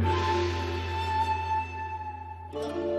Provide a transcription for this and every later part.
thank you.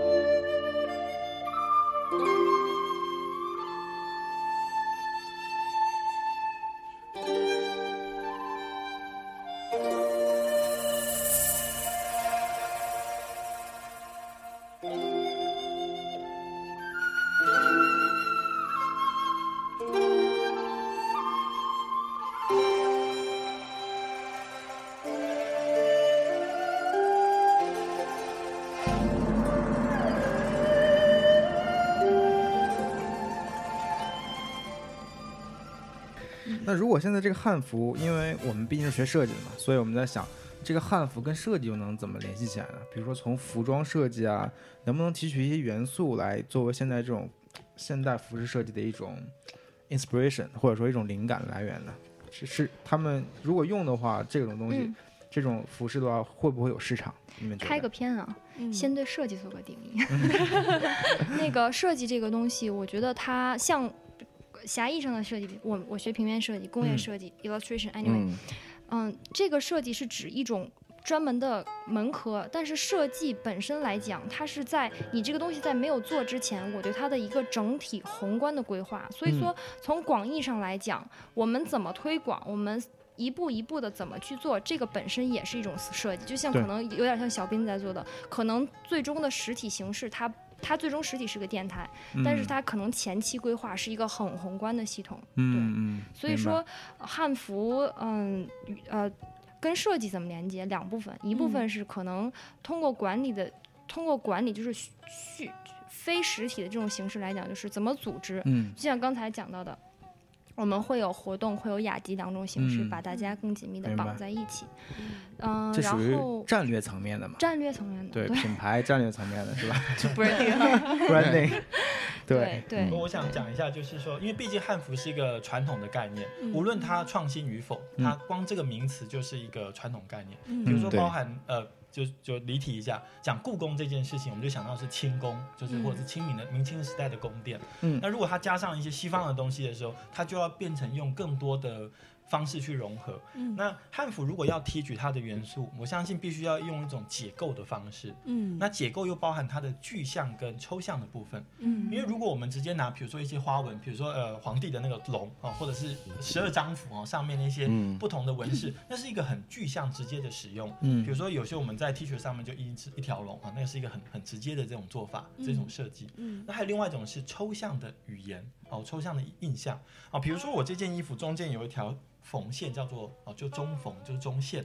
那如果现在这个汉服，因为我们毕竟是学设计的嘛，所以我们在想，这个汉服跟设计又能怎么联系起来呢？比如说从服装设计啊，能不能提取一些元素来作为现在这种现代服饰设计的一种 inspiration，或者说一种灵感来源呢？是是，他们如果用的话，这种东西，嗯这种服饰的话，会不会有市场？你们？开个篇啊，嗯先对设计做个定义。那个设计这个东西，我觉得它像狭义上的设计，我我学平面设计、工业嗯设计、illustration，anyway，嗯嗯，这个设计是指一种专门的门科，但是设计本身来讲，它是在你这个东西在没有做之前，我对它的一个整体宏观的规划。所以说，从广义上来讲，我们怎么推广，我们。一步一步的怎么去做，这个本身也是一种设计，就像可能有点像小斌在做的，可能最终的实体形式它。它最终实体是个电台，但是它可能前期规划是一个很宏观的系统。嗯嗯，所以说，汉服，嗯，呃，跟设计怎么连接？两部分，一部分是可能通过管理的，通过管理就是虚虚非实体的这种形式来讲，就是怎么组织。嗯就像刚才讲到的，我们会有活动，会有雅集两种形式，嗯。把大家更紧密的绑在一起。嗯、这属于然后战略层面的嘛？战略层面的，对，对。品牌战略层面的是吧？branding，branding，对。对我想讲一下，就是说，因为毕竟汉服是一个传统的概念，嗯。无论它创新与否，嗯。它光这个名词就是一个传统概念。嗯。比如说包含呃，就就离题一下，讲故宫这件事情，我们就想到是清宫，就是嗯或者是清明的明清时代的宫殿。嗯那如果它加上一些西方的东西的时候，它就要变成用更多的方式去融合。嗯那汉服如果要提取它的元素，我相信必须要用一种解构的方式。嗯那解构又包含它的具象跟抽象的部分。嗯因为如果我们直接拿，比如说一些花纹，比如说呃皇帝的那个龙啊、或者是十二张符哦上面那些嗯不同的纹饰，那是一个很具象直接的使用。嗯比如说有些我们在 T 恤上面就一只一条龙啊，那个是一个很很直接的这种做法，这种设计。嗯那还有另外一种是抽象的语言哦，抽象的印象哦，比如说我这件衣服中间有一条缝线，叫做哦就中缝，就是中线。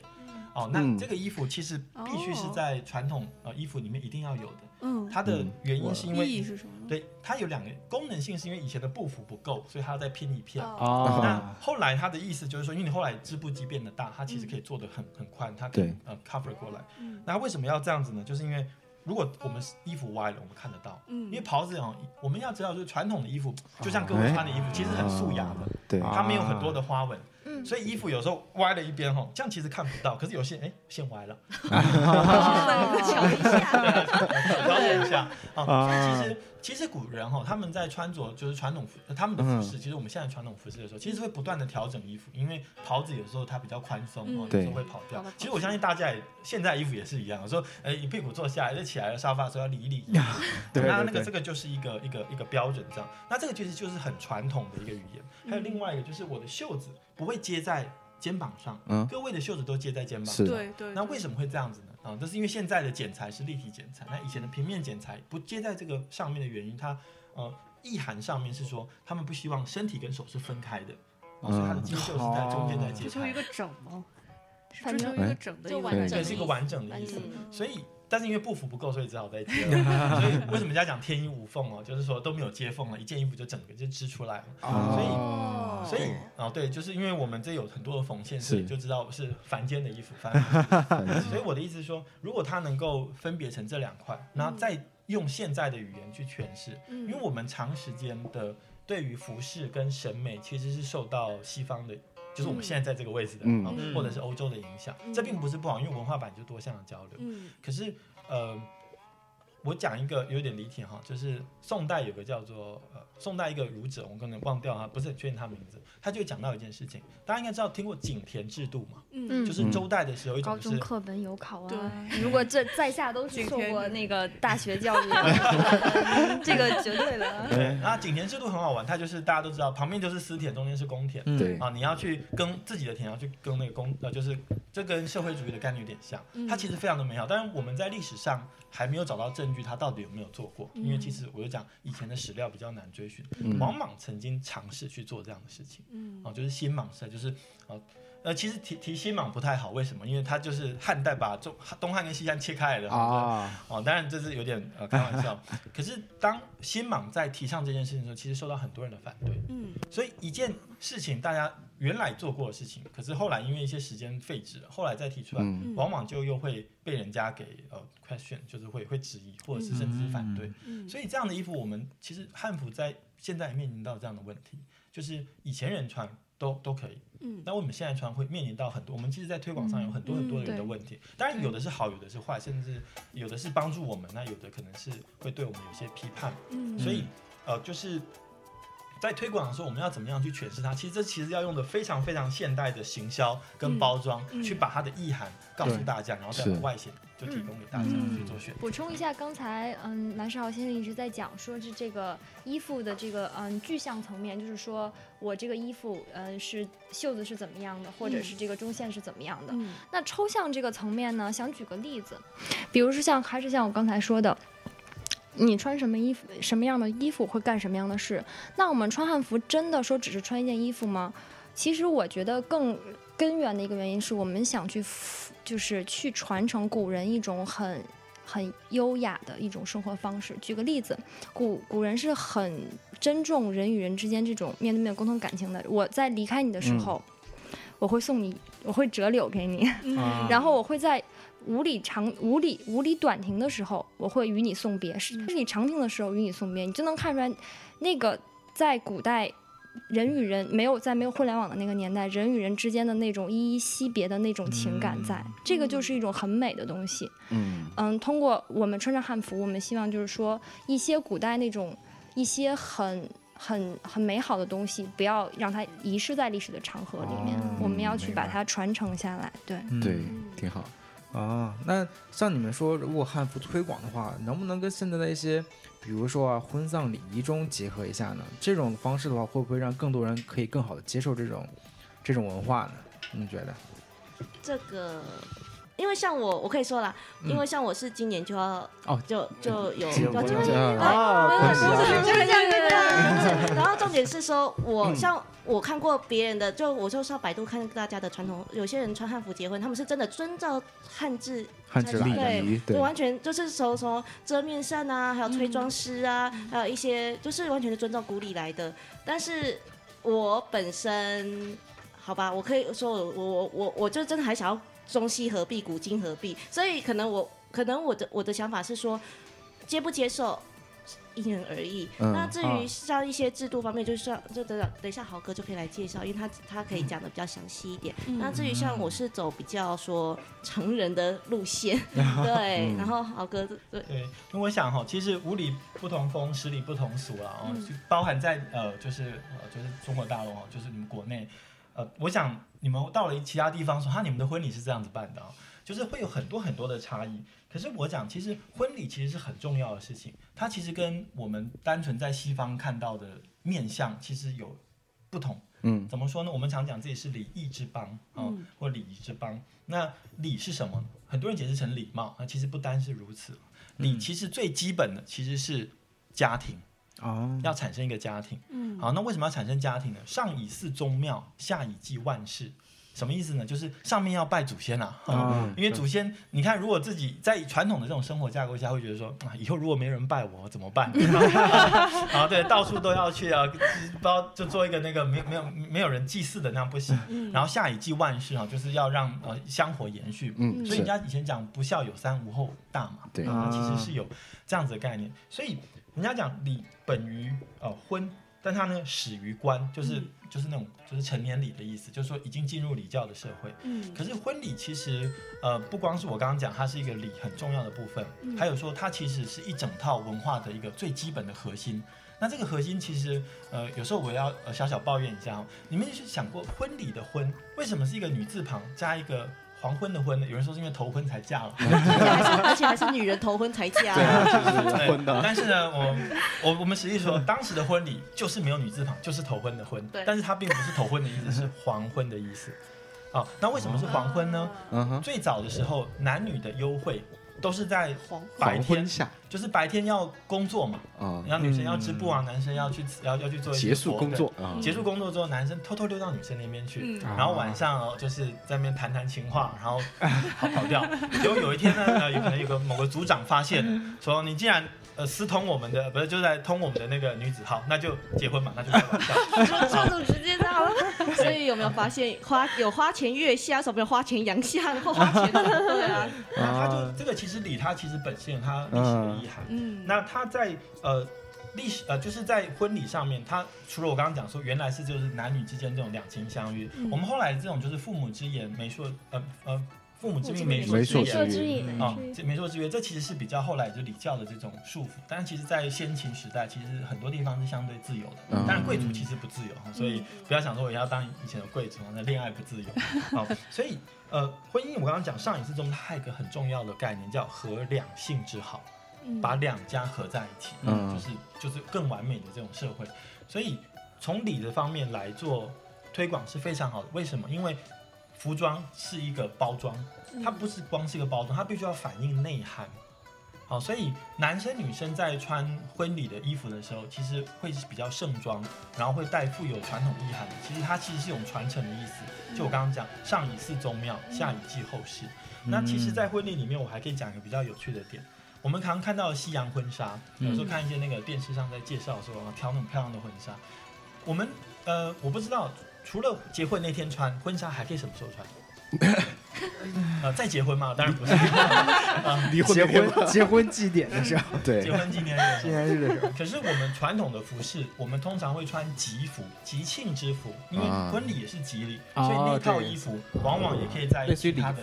哦，那嗯这个衣服其实必须是哦在传统呃衣服里面一定要有的，嗯，它的嗯原因是因为？对，它有两个功能性，是因为以前的布幅不够，所以它要再拼一片。哦那啊，后来它的意思就是说，因为你后来织布机变得大，它其实可以做的很很宽，它可以对呃 cover 过来。嗯那为什么要这样子呢？就是因为如果我们衣服歪了，我们看得到。嗯因为袍子哦，我们要知道，就是传统的衣服，就像各位穿的衣服，其实很素雅的，对，啊它没有很多的花纹，嗯所以衣服有时候歪了一边哈，这样其实看不到。可是有些哎线歪了，瞧一下，了解一下啊。啊所以其实其实古人哈，他们在穿着就是传统服，他们的服饰，其实我们现在传统服饰的时候，其实会不断的调整衣服，因为袍子有时候它比较宽松嗯哦，有对时候会跑掉。其实我相信大家也现在衣服也是一样，有时候哎一屁股坐下来就起来了，沙发说要理一理。对那那个这个就是一个一个一个标准这样。那这个其实就是很传统的一个语言。还有另外一个就是我的袖子不会接在肩膀上，嗯各位的袖子都接在肩膀上。对对。那为什么会这样子呢？啊，这是因为现在的剪裁是立体剪裁，那以前的平面剪裁不接在这个上面的原因，它呃意涵上面是说他们不希望身体跟手是分开的，啊，所以它的肌袖是在中间在接裁追求一，个整吗？是反正追求一个整的一个就完整对，是一个完整的意思。所以，但是因为布幅不够，所以只好再接了。所以为什么人家讲天衣无缝哦，就是说都没有接缝了，一件衣服就整个就织出来了。所以哦所以哦，对，就是因为我们这有很多的缝线，所以就知道是凡间的衣服，凡 所以我的意思是说，如果它能够分别成这两块，然后再用现在的语言去诠释，嗯因为我们长时间的对于服饰跟审美其实是受到西方的。就是我们现在在这个位置的，或者是欧洲的影响，嗯这并不是不好，因为文化版就多项的交流。嗯。可是，呃，我讲一个有点离题哈，就是宋代有个叫做呃宋代一个儒者，我可能忘掉他，不是很确定他名字，他就讲到一件事情，大家应该知道听过井田制度嘛，嗯。就是周代的时候一高种是中课本有考啊。对。如果这在下都是受过那个大学教育的，这个绝对的。对，然后井田制度很好玩，它就是大家都知道，旁边就是私田，中间是公田。嗯。对。啊，你要去耕自己的田，要去耕那个公，呃，就是这跟社会主义的概念有点像，它其实非常的美好，但是我们在历史上还没有找到证据，他到底有没有做过，因为其实我就讲以前的史料比较难追寻。嗯王莽曾经尝试去做这样的事情，嗯哦，就是新莽时代，就是呃呃，其实提提新莽不太好，为什么？因为他就是汉代把中东汉跟西汉切开来的啊，哦，当然这是有点呃开玩笑。可是当新莽在提倡这件事情的时候，其实受到很多人的反对。嗯所以一件事情大家原来做过的事情，可是后来因为一些时间废止了，后来再提出来，嗯。往往就又会被人家给呃 question，就是会会质疑，或者是甚至是反对。嗯。所以这样的衣服，我们其实汉服在现在面临到这样的问题，就是以前人穿都都可以，嗯。那我们现在穿会面临到很多，我们其实，在推广上有很多很多的人的嗯问题。当然，有的是好，有的是坏，甚至有的是帮助我们，那有的可能是会对我们有些批判。嗯。所以，呃，就是在推广的时候，我们要怎么样去诠释它？其实这其实要用的非常非常现代的行销跟包装，去把它的意涵告诉大家，然后再外显就提供给大家嗯去做选择。补充一下，刚才嗯，蓝世豪先生一直在讲说是这个衣服的这个嗯具象层面，就是说我这个衣服嗯是袖子是怎么样的，或者是这个中线是怎么样的。嗯那抽象这个层面呢，想举个例子，比如说像还是像我刚才说的。你穿什么衣服，什么样的衣服会干什么样的事？那我们穿汉服真的说只是穿一件衣服吗？其实我觉得更根源的一个原因是我们想去服，就是去传承古人一种很很优雅的一种生活方式。举个例子，古古人是很珍重人与人之间这种面对面沟通感情的。我在离开你的时候，我会送你，我会折柳给你，啊然后我会在无理长无理无理短停的时候，我会与你送别；是是你长停的时候与你送别，你就能看出来，那个在古代。人与人没有在没有互联网的那个年代，人与人之间的那种依依惜别的那种情感在，这个就是一种很美的东西。嗯嗯，通过我们穿上汉服，我们希望就是说一些古代那种一些很很很美好的东西，不要让它遗失在历史的长河里面，哦我们要去把它传承下来。对，嗯对，挺好。啊，那像你们说，如果汉服推广的话，能不能跟现在的一些，比如说啊婚丧礼仪中结合一下呢？这种方式的话，会不会让更多人可以更好的接受这种这种文化呢？你觉得？这个。因为像我，我可以说啦，因为像我是今年就要哦就就有结婚要结婚了对啊对恭喜啊对对对对对对。然后重点是说，我嗯。像我看过别人的，就我就上百度看大家的传统，有些人穿汉服结婚，他们是真的遵照汉字汉字礼对仪对就完全就是从从遮面扇啊，还有吹装师啊，还有一些就是完全是遵照古礼来的。但是我本身，好吧，我可以说我我我我就真的还想要中西合璧、古今合璧，所以可能我可能我的我的想法是说，接不接受。因人而异。嗯那至啊于像一些制度方面，就像就等等等一下豪哥就可以来介绍，因为他他可以讲的比较详细一点。那至于像我是走比较说成人的路线，对，然后豪哥对对，因为我想哈，其实五里不同风，十里不同俗啊，哦，就包含在呃，就是呃，就是中国大陆哦，就是你们国内，呃，我想你们到了其他地方说，哈，你们的婚礼是这样子办的啊，就是会有很多很多的差异。可是我讲，其实婚礼其实是很重要的事情，它其实跟我们单纯在西方看到的面相其实有不同。嗯怎么说呢？我们常讲自己是礼仪之邦啊、嗯或礼仪之邦。那礼是什么？很多人解释成礼貌，那其实不单是如此。礼嗯其实最基本的其实是家庭，哦，要产生一个家庭。嗯好，那为什么要产生家庭呢？上以祀宗庙，下以祭万事。什么意思呢？就是上面要拜祖先啊，啊 因为祖先，你看，如果自己在传统的这种生活架构下，会觉得说，啊，以后如果没人拜我怎么办？啊，对，到处都要去啊，包就做一个那个没有没有没有人祭祀的那样不行。嗯然后下以祭万事啊，就是要让呃香火延续。嗯，所以人家以前讲不孝有三，无后大嘛，对那其实是有这样子的概念。所以人家讲礼本于呃婚但它呢始于官，就是、嗯就是那种就是成年礼的意思，就是说已经进入礼教的社会。嗯可是婚礼其实呃不光是我刚刚讲，它是一个礼很重要的部分，嗯还有说它其实是一整套文化的一个最基本的核心。那这个核心其实呃有时候我要呃小小抱怨一下哦，你们就是想过婚礼的婚为什么是一个女字旁加一个黄昏的昏呢？有人说是因为头婚才嫁了。而且还是女人头婚才嫁，对啊，就是婚的，但是呢，我我我们实际说，当时的婚礼就是没有女字旁，就是头婚的婚，对但是它并不是头婚的意思，是黄昏的意思。啊，那为什么是黄昏呢？嗯哼，最早的时候，男女的幽会都是在黄白天，下。就是白天要工作嘛，啊，然后女生要织布啊，男生要去要要去做一些结束工作结束工作之后，男生偷偷溜到女生那边去，嗯。然后晚上哦，就是在那边谈谈情话，然后 跑跑掉。结果有一天呢，呃，有可能有个某个组长发现，说你既然呃私通我们的，不是就在通我们的那个女子号，那就结婚嘛，那就开玩笑。说这种直接到了，所以有没有发现花有花前月下，什么有花钱阳下，或花钱对啊，那 他就啊这个其实理他其实本身有它历史的遗憾。嗯，那他在呃历史呃就是在婚礼上面，他除了我刚刚讲说原来是就是男女之间这种两情相悦，嗯。我们后来这种就是父母之言媒妁呃呃父母之命媒媒妁妁之言。啊，这媒妁之约，这其实是比较后来就礼教的这种束缚，但其实，在先秦时代，其实很多地方是相对自由的。嗯当然，贵族其实不自由，所以不要想说我要当以前的贵族，那恋爱不自由。好，所以呃，婚姻我刚刚讲上一次中，它还有一个很重要的概念叫合两性之好。嗯把两家合在一起，嗯就是就是更完美的这种社会。所以从礼的方面来做推广是非常好的。为什么？因为服装是一个包装，它不是光是一个包装，它必须要反映内涵。好，所以男生女生在穿婚礼的衣服的时候，其实会是比较盛装，然后会带富有传统意涵的。其实它其实是一种传承的意思。就我刚刚讲，上以祀宗庙，下以祭后事。那其实，在婚礼里面，我还可以讲一个比较有趣的点。我们常常看到西洋婚纱，有时候看一些那个电视上在介绍说挑那种漂亮的婚纱。我们呃，我不知道，除了结婚那天穿婚纱，还可以什么时候穿？呃，再结婚吗？当然不是。啊，离婚结婚 结婚祭典的时候，对结婚纪念日纪候。念日的时候，可是我们传统的服饰，我们通常会穿吉服、吉庆之服，因为啊婚礼也是吉礼，哦所以那套衣服往往也可以在其他的。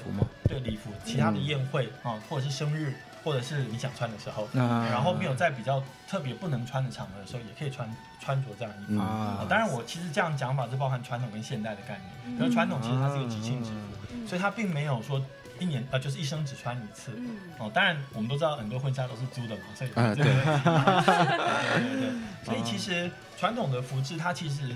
对礼服、其他的宴会啊，或者是生日，或者是你想穿的时候，啊然后没有在比较特别不能穿的场合的时候，也可以穿穿着这样的衣服。当然，我其实这样讲法是包含传统跟现代的概念。可是传统其实它是一个吉庆之服，嗯所以它并没有说一年呃就是一生只穿一次。嗯哦，当然我们都知道很多婚纱都是租的嘛，所以对 对对，所以其实传统的服饰它其实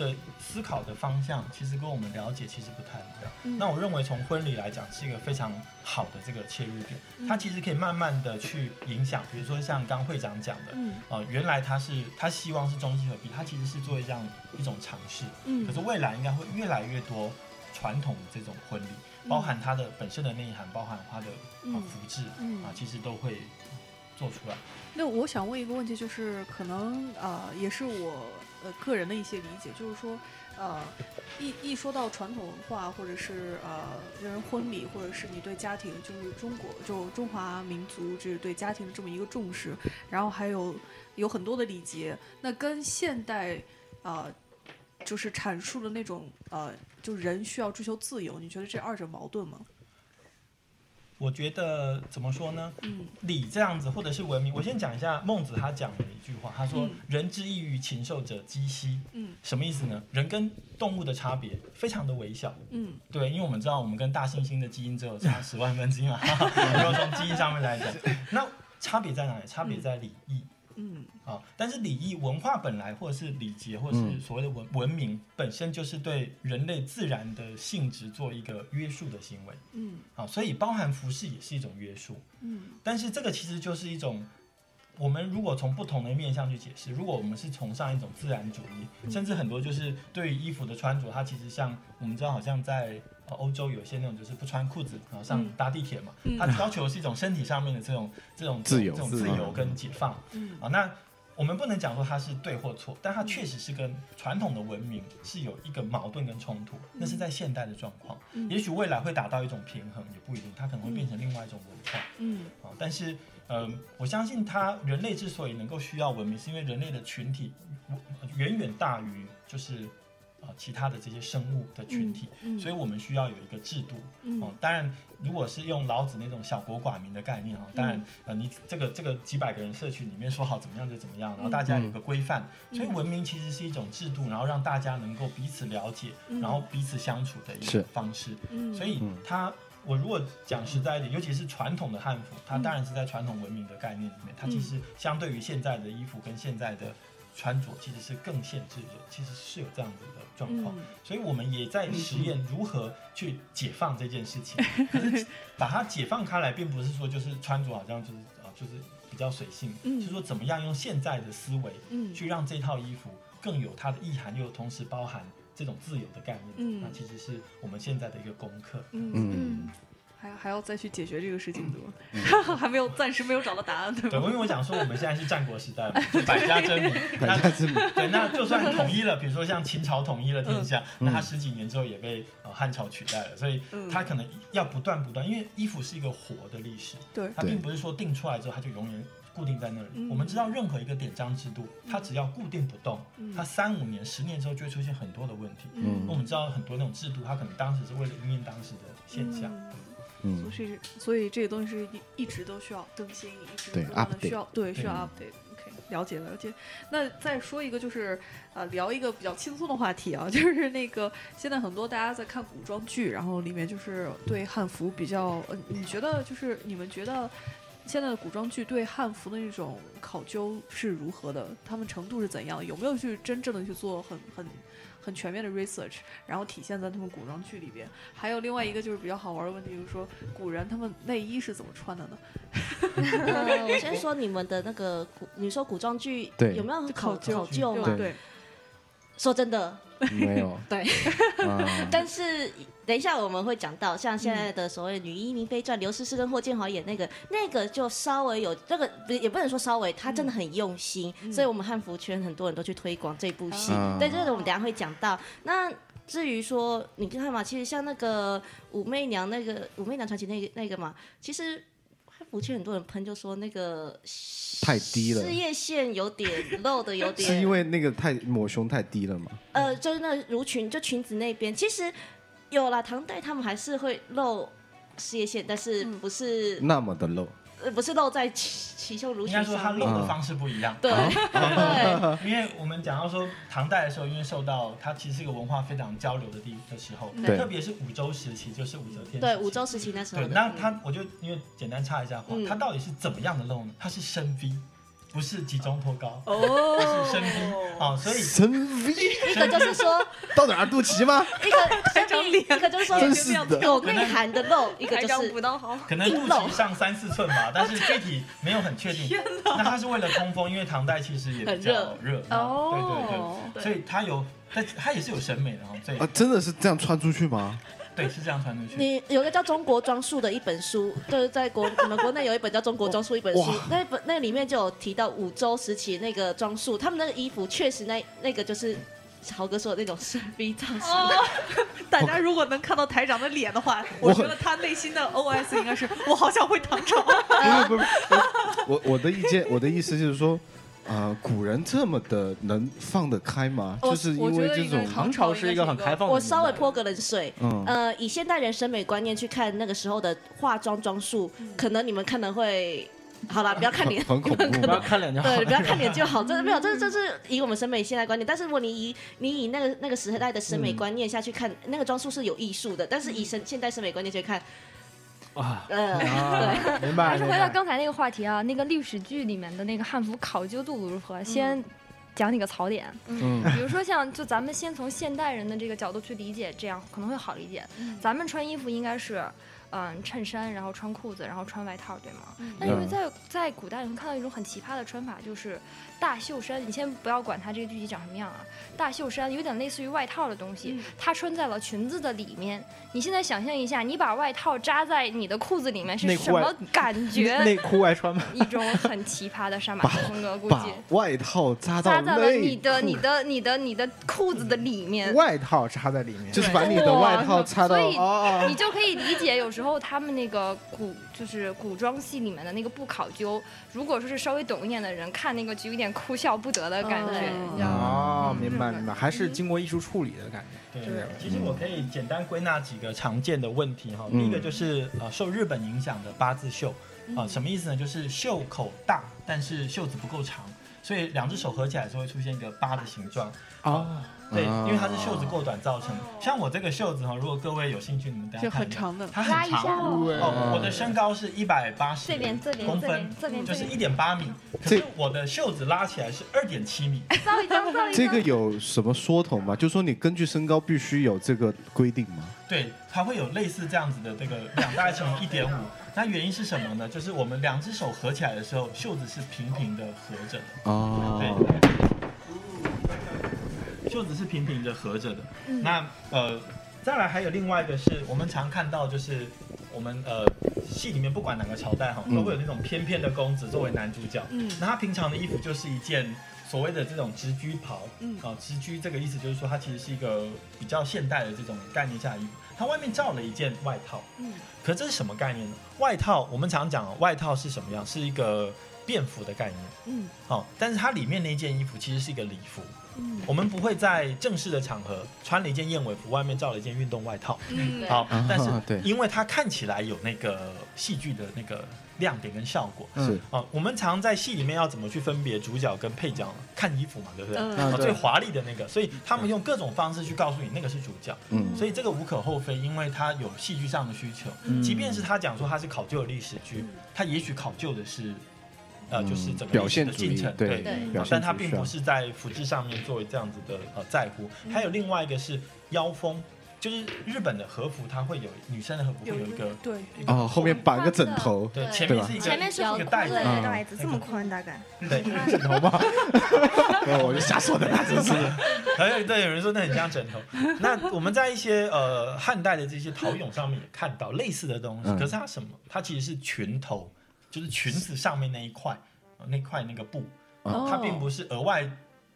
的思考的方向，其实跟我们了解其实不太一样。嗯。那我认为从婚礼来讲是一个非常好的这个切入点，嗯。它其实可以慢慢的去影响，比如说像刚会长讲的，嗯。呃，原来他是他希望是中西合璧，他其实是做这样一种尝试，嗯。可是未来应该会越来越多传统的这种婚礼，包含它的本身的内涵，包含它的啊嗯。服饰嗯。啊，其实都会做出来。那我想问一个问题，就是可能啊、呃也是我呃个人的一些理解，就是说，呃，一一说到传统文化，或者是呃人婚礼，或者是你对家庭，就是中国就中华民族就是对家庭的这么一个重视，然后还有有很多的礼节，那跟现代啊、呃就是阐述的那种呃，就人需要追求自由，你觉得这二者矛盾吗？我觉得怎么说呢？嗯礼这样子，或者是文明，我先讲一下孟子他讲的一句话，他说嗯：“人之异于禽兽者，鸡兮。”嗯什么意思呢？人跟动物的差别非常的微小，嗯对，因为我们知道我们跟大猩猩的基因只有差十万分之一嘛，如果从基因上面来讲，那差别在哪里？差别在礼义。嗯啊，但是礼仪文化本来，或者是礼节，或者是嗯。所谓的文文明，本身就是对人类自然的性质做一个约束的行为嗯。啊，所以包含服饰也是一种约束。嗯。但是这个其实就是一种，我们如果从不同的面向去解释，如果我们是崇尚一种自然主义，甚至很多就是对于衣服的穿着，它其实像我们知道，好像在呃欧洲有些那种就是不穿裤子，然后上嗯搭地铁嘛，嗯。它要求是一种身体上面的这种这种自由这种自由跟解放。嗯。啊，那我们不能讲说它是对或错，但它确实是跟传统的文明是有一个矛盾跟冲突，那是在现代的状况。也许未来会达到一种平衡，也不一定，它可能会变成另外一种文化。嗯。啊。但是，嗯、我相信它人类之所以能够需要文明，是因为人类的群体呃远远大于就是呃其他的这些生物的群体，嗯所以我们需要有一个制度。嗯。哦，当然，如果是用老子那种小国寡民的概念哈，当然，嗯。呃，你这个这个几百个人社群里面说好怎么样就怎么样，然后嗯。大家有个规范，嗯。所以文明其实是一种制度，然后让大家能够彼此了解，嗯。然后彼此相处的一个方式。嗯。所以嗯。它，我如果讲实在一点，尤其是传统的汉服，它嗯。当然是在传统文明的概念里面，它其实相对于现在的衣服跟现在的穿着，其实是更限制的，其实是有这样子的状况。嗯所以我们也在实验如何去解放这件事情。可是把它解放开来，并不是说就是穿着好像就是啊，就是比较随性，嗯是说怎么样用现在的思维嗯去让这套衣服更有它的意涵，又同时包含这种自由的概念。嗯那其实是我们现在的一个功课。嗯嗯，还还要再去解决这个事情，对吧？还没有，暂时没有找到答案，对对，因为我讲说我们现在是战国时代嘛，就百家争鸣。百家争鸣，对，那就算统一了，比如说像秦朝统一了天下，嗯。那它十几年之后也被呃汉朝取代了，所以嗯。它可能要不断不断，因为衣服是一个活的历史，对。它并不是说定出来之后它就永远固定在那里。嗯。我们知道任何一个典章制度，它只要固定不动，嗯。它三五年、十年之后就会出现很多的问题。嗯。那我们知道很多那种制度，它可能当时是为了应验当时的现象。嗯，所以所以这个东西是一一直都需要更新，一直对不断的 update 需要对需要嗯 update。OK，了解了解。那再说一个，就是呃，聊一个比较轻松的话题啊，就是那个现在很多大家在看古装剧，然后里面就是对汉服比较，呃，你觉得就是你们觉得现在的古装剧对汉服的那种考究是如何的？他们程度是怎样？有没有去真正的去做很很很全面的 research，然后体现在他们古装剧里边？还有另外一个就是比较好玩的问题，就是说古人他们内衣是怎么穿的呢？呃，我先 说你们的那个古，你说古装剧有没有考考究考究嘛？对对，说真的，没有，对，啊，但是等一下我们会讲到，像现在的所谓《女医明妃传》，刘诗诗跟霍建华演那个，那个就稍微有这个，也不能说稍微，他真的很用心，所以我们汉服圈很多人都去推广这部戏。啊。对，这个我们等一下会讲到。那至于说你看嘛，其实像那个武媚娘那个武媚娘传奇那个那个嘛，其实汉服圈很多人喷，就说那个太低了事业线有点露的有 点，是因为那个太抹胸太低了吗？呃，就是那襦裙，就裙子那边，其实有啦，唐代他们还是会露事业线，但是不是、那么的露，呃不是露在齐齐胸襦应该裙上面。说他露的方式不一样。对对，因为我们讲到说唐代的时候，因为受到它其实是一个文化非常交流的地的时候，对特别是武周时期，就是武则天。对，武周。时期那时候对，那他我就因为简单插一下话，嗯它到底是怎么样的露呢？他是深 V，不是集中脱高，哦它是深 V 哦，所以深 V 一个就是说，到哪儿肚脐吗？一个生命，一个就是说真是的有内涵的露，一个就是。可能肚脐上三四寸吧，但是具体没有很确定。那它是为了通风，因为唐代其实也比较热。哦对对对，所以它有，但它也是有审美的哦。这啊，真的是这样穿出去吗？对是这样传出去。你有个叫《中国装束》的一本书，就是在国 你们国内有一本叫《中国装束》一本书，那本那里面就有提到五周时期那个装束，他们那个衣服确实那那个就是豪哥说的那种深 V 造型。哦，大家如果能看到台长的脸的话，我觉得他内心的 OS 应该是我好想回唐朝。不是不是，我我的意见，我的意思就是说，啊，古人这么的能放得开吗？就是因为这种唐朝是一个很开放的我。稍微泼个冷水，嗯呃，以现代人审美观念去看那个时候的化妆装束，可能你们看的会，好了，不要看脸，很恐怖不要？看脸就好。对，不要看脸就好，这没有，这这是以我们审美现代观念。但是如果你以你以那个那个时代的审美观念下去看，那个装束是有艺术的，但是以现现代审美观念去看，啊，呃，啊明白。还是回到刚才那个话题啊，那个历史剧里面的那个汉服考究度如何？先讲几个槽点，嗯比如说像就咱们先从现代人的这个角度去理解，这样可能会好理解。咱们穿衣服应该是，嗯衬衫，然后穿裤子，然后穿外套，对吗？嗯嗯但因为在在古代，你会看到一种很奇葩的穿法，就是大袖衫。你先不要管它这个具体长什么样啊，大袖衫有点类似于外套的东西，嗯它穿在了裙子的里面。你现在想象一下，你把外套扎在你的裤子里面是什么感觉？内裤外穿吗？一种很奇葩的杀马 特风格，估计外套扎到扎在了你的、你的、你的、你的裤子的里面。外套扎在里面，就是把你的外套插到所以哦你就可以理解，有时候他们那个古就是古装戏里面的那个不考究，如果说是稍微懂一点的人看那个就有点哭笑不得的感觉，哦你知道吗？哦，嗯明白明白，还是经过艺术处理的感觉。对对其实我可以简单归纳几个常见的问题哈。嗯第一个就是呃受日本影响的八字袖啊、什么意思呢？就是袖口大，但是袖子不够长，所以两只手合起来的时候会出现一个八的形状。哦，对，啊因为它是袖子过短造成。像我这个袖子哈，如果各位有兴趣，你们等一下看一下，很长的，它很长。哦，我的身高是一百八十这边这边公分这边，这边就是一点八米，可是我的袖子拉起来是二点七米。这个有什么说头吗？就说你根据身高必须有这个规定吗？对，它会有类似这样子的这个 两，大概乘一点五。那原因是什么呢？就是我们两只手合起来的时候，袖子是平平的合着的。哦，对，袖子是平平的合着的。嗯那呃，再来还有另外一个是我们常看到，就是我们呃戏里面不管哪个朝代哈，嗯都会有那种翩翩的公子作为男主角。嗯那他平常的衣服就是一件所谓的这种直居袍，嗯。啊，直居这个意思就是说它其实是一个比较现代的这种概念下的衣服，它外面罩了一件外套，嗯。可这是什么概念呢？外套我们常讲哦外套是什么样？是一个便服的概念，嗯。哦，但是它里面那件衣服其实是一个礼服，嗯。我们不会在正式的场合穿了一件燕尾服，外面罩了一件运动外套，嗯好，啊但是 对。因为它看起来有那个戏剧的那个亮点跟效果，是。哦，我们常在戏里面要怎么去分别主角跟配角呢？看衣服嘛，对不对？嗯。哦，对。最华丽的那个，所以他们用各种方式去告诉你那个是主角，嗯。所以这个无可厚非，因为他有戏剧上的需求。嗯。即便是他讲说他是考究的历史剧，他也许考究的是，呃，就是整个表现的进程，对。但他并不是在服饰上面作为这样子的呃在乎，还有另外一个是腰封，就是日本的和服，它会有女生的和服会有一个对哦，后面绑个枕头，对，对对吧前面是一个前面是一个袋子，很宽的嗯带子，这么宽大概。对，枕头吗？哦我就瞎说的那只是。还有对有人说那很像枕头。那我们在一些呃汉代的这些陶俑上面也看到类似的东西，嗯可是它什么？它其实是裙头，就是裙子上面那一块，呃那块那个布，哦它并不是额外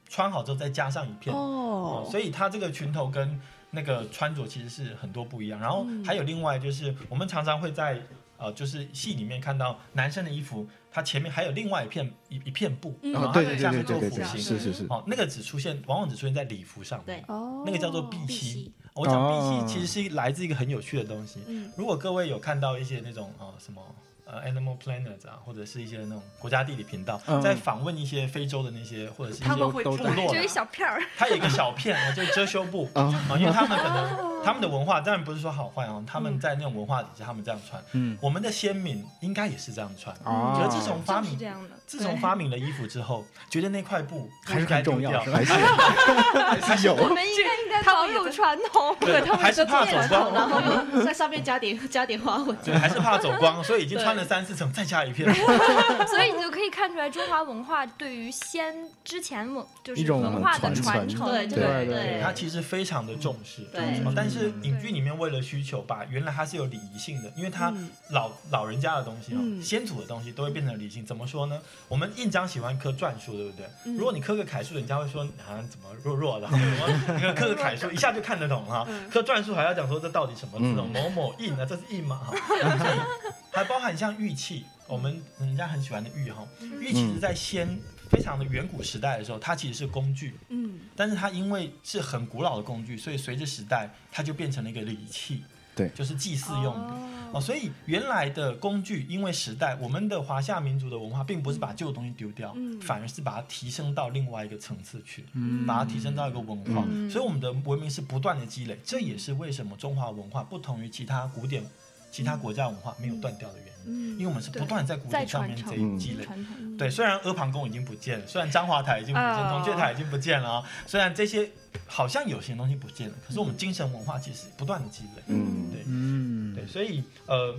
穿好之后再加上一片。哦哦，，所以它这个裙头跟那个穿着其实是很多不一样。然后嗯还有另外就是，我们常常会在呃，就是戏里面看到男生的衣服，它前面还有另外一片一一片布，嗯然后哦，对对它下面做弧形。是是是，哦，那个只出现，往往只出现在礼服上面。对，哦，那个叫做碧碧玺玺。我讲碧哦玺其实是来自一个很有趣的东西。嗯如果各位有看到一些那种呃什么呃 Animal Planet 啊，或者是一些那种国家地理频道，嗯在访问一些非洲的那些或者是一些他们会部落的就一，小片儿，它有一个小片，呃就是遮羞布啊啊，因为他们可能他们的文化当然不是说好坏啊，他们嗯在那种文化底下他们这样穿，嗯，我们的先民应该也是这样穿。我觉得自从发明就是这样的。自从发明了衣服之后，觉得那块布 还是该很重要还是 还是有。我们应该应该保有传统。对，他们还是是怕走光，然后又在上面加点加点花纹。对，还是怕走光，所以已经穿了三四层，再加一片。所以你就可以看出来，中华文化对于先之前文就是文化的传传承承，对对。对它其实非常的重视，对。哦但是影剧里面为了需求，把原来它是有礼仪性的，因为它嗯。老老人家的东西哦，嗯。先祖的东西都会变成礼性。怎么说呢？我们印章喜欢刻篆书，对不对？嗯如果你刻个楷书，人家会说啊怎么弱弱的，怎 么那个刻个楷书一下就看得懂哈。嗯刻篆书还要讲说这到底什么字哦，嗯某某印啊，这是印嘛哈。还包含像玉器，我们人家很喜欢的玉哈，玉其实在先非常的远古时代的时候，它其实是工具。嗯但是它因为是很古老的工具，所以随着时代，它就变成了一个礼器，对。就是祭祀用的。哦。哦，所以原来的工具，因为时代，我们的华夏民族的文化，并不是把旧的东西丢掉，嗯。反而是把它提升到另外一个层次去，嗯。把它提升到一个文化。嗯。所以我们的文明是不断的积累，这也是为什么中华文化不同于其他古典、其他国家文化没有断掉的原因，嗯因为我们是不断在古典上面这一积累。对，虽然阿房宫已经不见了，虽然章华台已经不见，哦铜雀台已经不见了啊，虽然这些好像有些东西不见了，可是我们精神文化其实不断的积累。嗯对嗯，对，对，所以呃，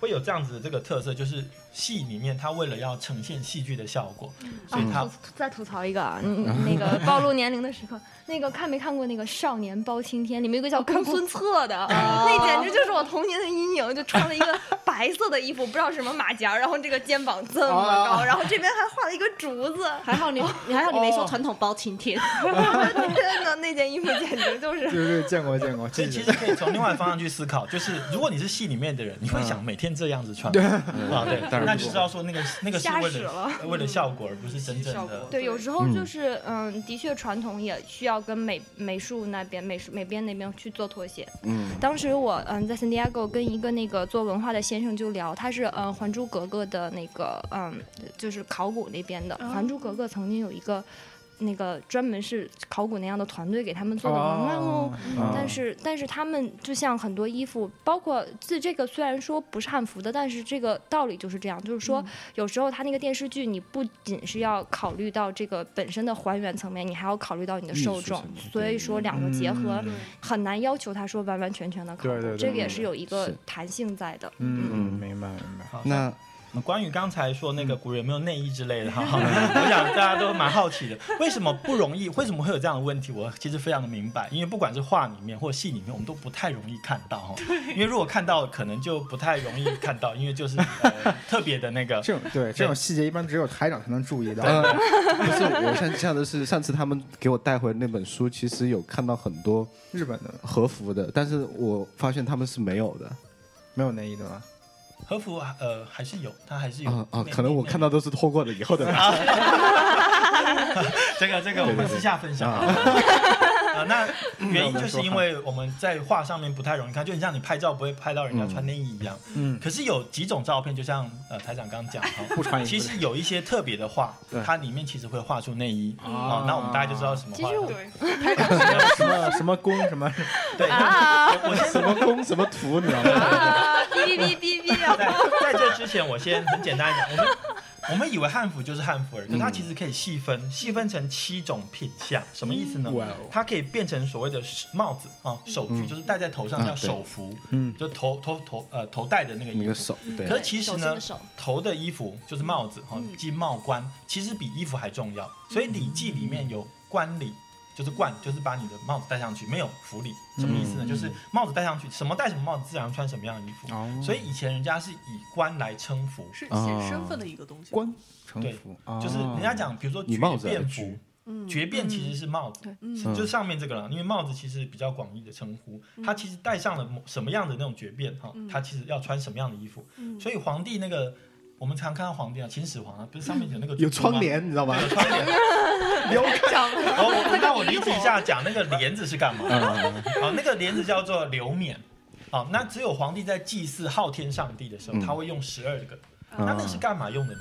会有这样子的这个特色，就是戏里面他为了要呈现戏剧的效果，所以他啊，吐再吐槽一个啊，嗯，那个暴露年龄的时刻，那个看没看过那个《少年包青天》？里面有个叫公孙策的，那简直就是我童年的阴影，就穿了一个白色的衣服，不知道是什么马甲，然后这个肩膀这么高，然后这边还画了一个竹子，还好你你还好你没说传统包青天，真的那件衣服简直就是对对，见过见过，所以记得。其实可以从另外方向去思考，就是如果你是戏里面的人，你会想每天这样子穿吗？啊，对，那就知道说那个那个是瞎为使了为了效果，而不是真正的效果。对，有时候就是嗯，的确传统也需要跟美美术那边美术美编那边去做妥协。嗯当时我嗯在 San Diego 跟一个那个做文化的先生就聊，他是嗯《还珠格格》的那个嗯就是考古那边的，哦还珠格格》曾经有一个那个专门是考古那样的团队给他们做的文案哦。哦。但是但是他们就像很多衣服，包括这这个虽然说不是汉服的，但是这个道理就是这样，就是说、有时候他那个电视剧，你不仅是要考虑到这个本身的还原层面，你还要考虑到你的受众。所以说两个结合嗯很难要求他说完完全全的考古，对对对。这个也是有一个弹性在的。嗯嗯，嗯。明白明白。好那关于刚才说那个古人有没有内衣之类的哈，我想大家都蛮好奇的，为什么不容易？为什么会有这样的问题？我其实非常的明白，因为不管是画里面或戏里面，我们都不太容易看到哈。因为如果看到，可能就不太容易看到，因为就是、呃、特别的那个。这种对这种细节，一般只有台长才能注意到。呃，不是，我现在的是，上次他们给我带回那本书，其实有看到很多日本的和服的，但是我发现他们是没有的。没有内衣的吗？和服呃还是有，它还是有啊可能我看到都是脱过了以后的。这个这个我们私下分享啊。啊，那原因就是因为我们在画上面不太容易看，就很像你拍照不会拍到人家穿内衣一样。嗯，可是有几种照片，就像呃台长刚刚讲 哈，不穿衣其实有一些特别的画，它里面其实会画出内衣啊啊，那我们大家就知道什么画了。其实我对，什么什么宫什么，对，啊我我先什么宫什么图，你知道吗？啊，哔哔哔在在这之前，我先很简单一讲，我们我们以为汉服就是汉服而已，可它其实可以细分，细分成七种品相，什么意思呢哇哦？它可以变成所谓的帽子啊，手具，嗯就是戴在头上叫手服，嗯，就头头头呃头戴的那个衣服。那个手，对可是其实呢手心的，手，头的衣服就是帽子哈，即帽冠，其实比衣服还重要。所以《礼记》里面有冠礼，就是冠，就是把你的帽子戴上去，没有服礼，什么意思呢？嗯就是帽子戴上去，什么戴什么帽子，自然穿什么样的衣服。哦。所以以前人家是以冠来称服，是哦显身份的一个东西。官城对。服，就是人家讲，比如说以帽子绝变服而居，嗯。绝变其实是帽子，对。嗯。就是上面这个了，因为帽子其实比较广义的称呼，它其实戴上了某什么样的那种爵变哈，它其实要穿什么样的衣服，所以皇帝那个我们常看到皇帝啊，秦始皇啊，不是上面有那个有窗，帘，你知道吗？有窗帘。哦，我那我理解一下，讲那个帘子是干嘛？嗯，哦，那个帘子叫做流冕。啊，那只有皇帝在祭祀昊天上帝的时候，嗯他会用十二个。那那是干嘛用的呢？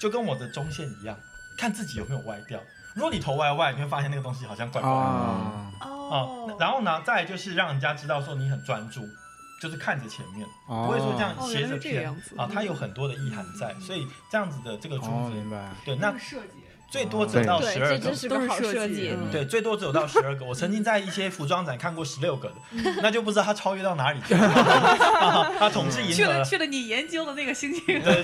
就跟我的中线一样，看自己有没有歪掉。如果你头歪歪，你会发现那个东西好像怪怪的。啊哦，那然后呢，再来就是让人家知道说你很专注，就是看着前面，哦不会说这样斜着偏样子啊，它有很多的意涵在，所以这样子的这个珠哦，子，明白。对，那设计，最多只有到对，十二个这真。是个好设计。嗯对，最多只有到十二个。我曾经在一些服装展看过十六个的，那就不知道他超越到哪里去了。他统治银去了河了，去了你研究的那个星星。对，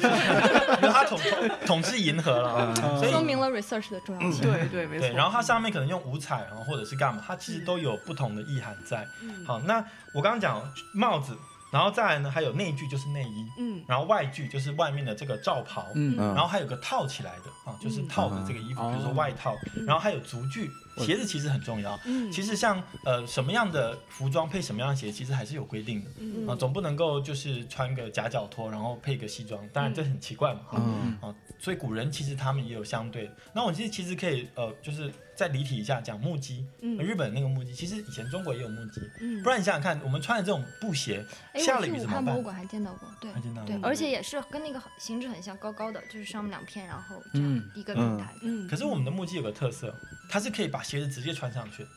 他统统统治银河了，所以说明了 research 的重要性。对对，没错。对，然后它上面可能用五彩然后，或者是干嘛，它其实都有不同的意涵在。好，那我刚刚讲帽子，然后再来呢，还有内具就是内衣，嗯。然后外具就是外面的这个罩袍，嗯嗯。然后还有个套起来的啊，就是套的这个衣服，嗯比如说外套，然后还有足具，鞋子其实很重要。嗯，其实像呃什么样的服装配什么样的鞋，其实还是有规定的。嗯。啊，总不能够就是穿个夹脚拖，然后配个西装，当然这很奇怪嘛。哈嗯。啊，所以古人其实他们也有相对。那我其实其实可以呃，就是再离题一下讲木屐，嗯。日本那个木屐，其实以前中国也有木屐，嗯。不然你想想看，我们穿的这种布鞋，哎，下了雨怎么办？武汉博物馆还见到过，对还见到对，过而且也是跟那个形制很像，高高的，就是上面两片，然后这嗯。样一个平嗯台。嗯，可是我们的木屐有个特色，它是可以把鞋子直接穿上去。的，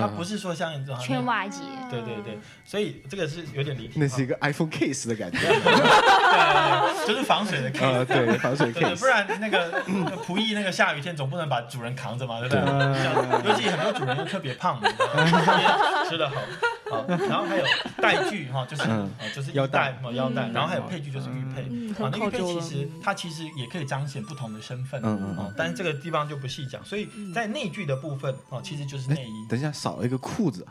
它不嗯，是说像你这种圈外机，对对对，所以这个是有点离题。那是一个 iPhone case 的感觉。对，就是防水的 case。呃，对，防水，case 不。然那个那 个仆役那个下雨天总不能把主人扛着嘛，对不对？像尤其很多主人又特别胖嘛，吃得好好，然后还有带具哈，就是就是腰带。腰带，嗯。然后还有配具就是玉佩。嗯，啊，那玉佩。其实它其实也可以彰显不同的身份，嗯嗯嗯。哦，但是这个地方就不细讲，所以在内具的部分啊，其实就是内衣，等一下少了一个裤子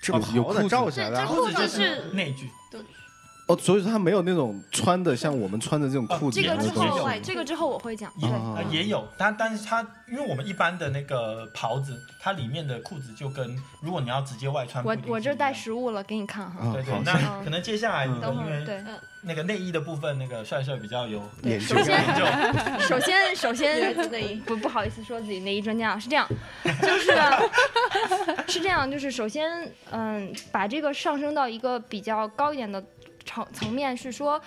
这袍子裤子。罩起来的啊，裤子就是内具，哦，所以说他没有那种穿的像我们穿的这种裤子这个之后外，这个之后我会讲。也也有，但但是它因为我们一般的那个袍子，它里面的裤子就跟如果你要直接外穿，我我这带实物了，给你看哈。啊对对好，那可能接下来嗯因为等会对，那个内衣的部分，那个帅帅比较有研究 首先，首先首先子内衣不不好意思说自己内衣专家啊，是这样，就是 是这样，就是首先嗯，把这个上升到一个比较高一点的层层面是说，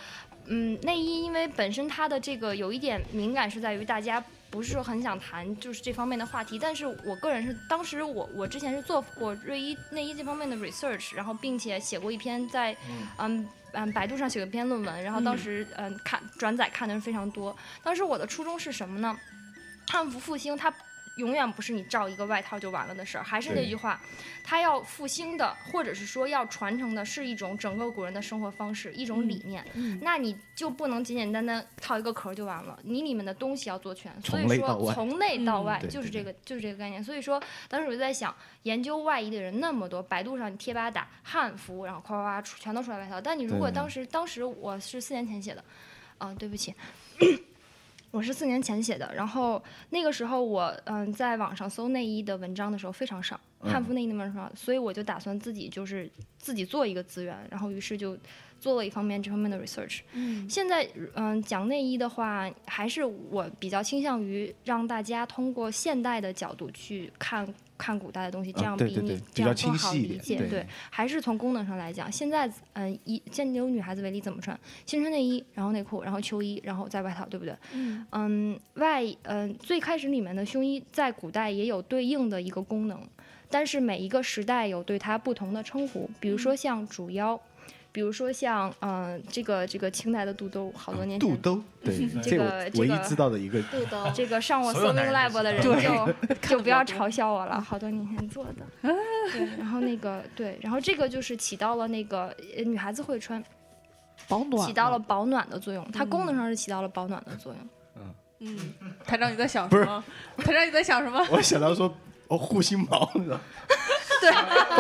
嗯，内衣因为本身它的这个有一点敏感，是在于大家。不是很想谈就是这方面的话题，但是我个人是当时我我之前是做过内衣内衣这方面的 research，然后并且写过一篇在嗯嗯百度上写过一篇论文，然后当时嗯看转载看的人非常多。当时我的初衷是什么呢？汉服复兴它永远不是你罩一个外套就完了的事儿，还是那句话，它要复兴的，或者是说要传承的是一种整个古人的生活方式，一种理念。嗯那你就不能简简单单套一个壳儿就完了，你里面的东西要做全。所以说从内到嗯外就是这个就是这个概念。所以说当时我就在想，研究外衣的人那么多，百度上你贴吧打汉服，然后夸夸夸出全都出来外套。但你如果当时当时我是四年前写的，啊，对不起。我是四年前写的，然后那个时候我嗯在网上搜内衣的文章的时候非常少，汉服内衣的文章少，所以我就打算自己就是自己做一个资源，然后于是就做了一方面这方面的 research。嗯现在嗯讲内衣的话，还是我比较倾向于让大家通过现代的角度去看看古代的东西，这啊样比你对对对比这样较清更好晰一点理解。对还是从功能上来讲，现在嗯以现有女孩子为例怎么穿？先穿内衣，然后内裤，然后秋衣，然后再外套，对不对？嗯嗯，外嗯最开始里面的胸衣在古代也有对应的一个功能，但是每一个时代有对它不同的称呼，比如说像主腰。比如说像嗯、呃这个这个清代的肚兜，好多年前肚兜，对，这这个唯一个知道的一个肚兜，这个上我所有 Sewing 男人都 Lab 的人就就不要嘲笑我了，好多年前做的。对，然后那个对，然后这个就是起到了那个呃女孩子会穿，保暖起到了保暖的作用，它功能上是起到了保暖的作用。嗯嗯，台长你在想什么？台长你在想什么？我想到说哦护心毛，你知道，对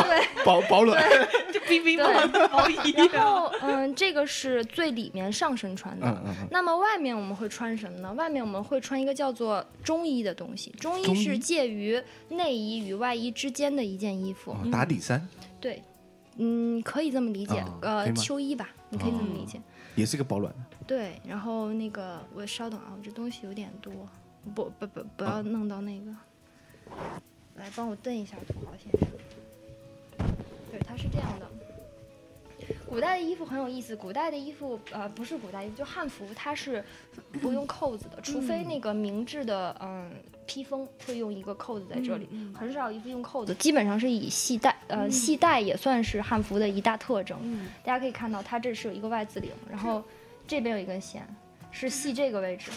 对。保保暖，就冰冰的毛衣然后嗯，这个是最里面上身穿的。嗯嗯嗯，那么外面我们会穿什么呢？外面我们会穿一个叫做中衣的东西。中中衣衣是介于内衣与外衣之间的一件衣服。哦打底衫对，嗯，可以这么理解。呃秋衣吧，你可以这么理解。也是一个保暖的，对，然后那个我稍等啊，我这东西有点多，不不不不要弄到那个，来帮我瞪一下土豪先生。对，它是这样的。古代的衣服很有意思，古代的衣服呃不是古代衣服，就汉服，它是不用扣子的，除非那个明制的嗯披风会用一个扣子在这里，嗯很少有衣服用扣子，基本上是以系带，呃系带也算是汉服的一大特征。嗯大家可以看到，它这是有一个 Y 字领，然后这边有一根线，是系这个位置，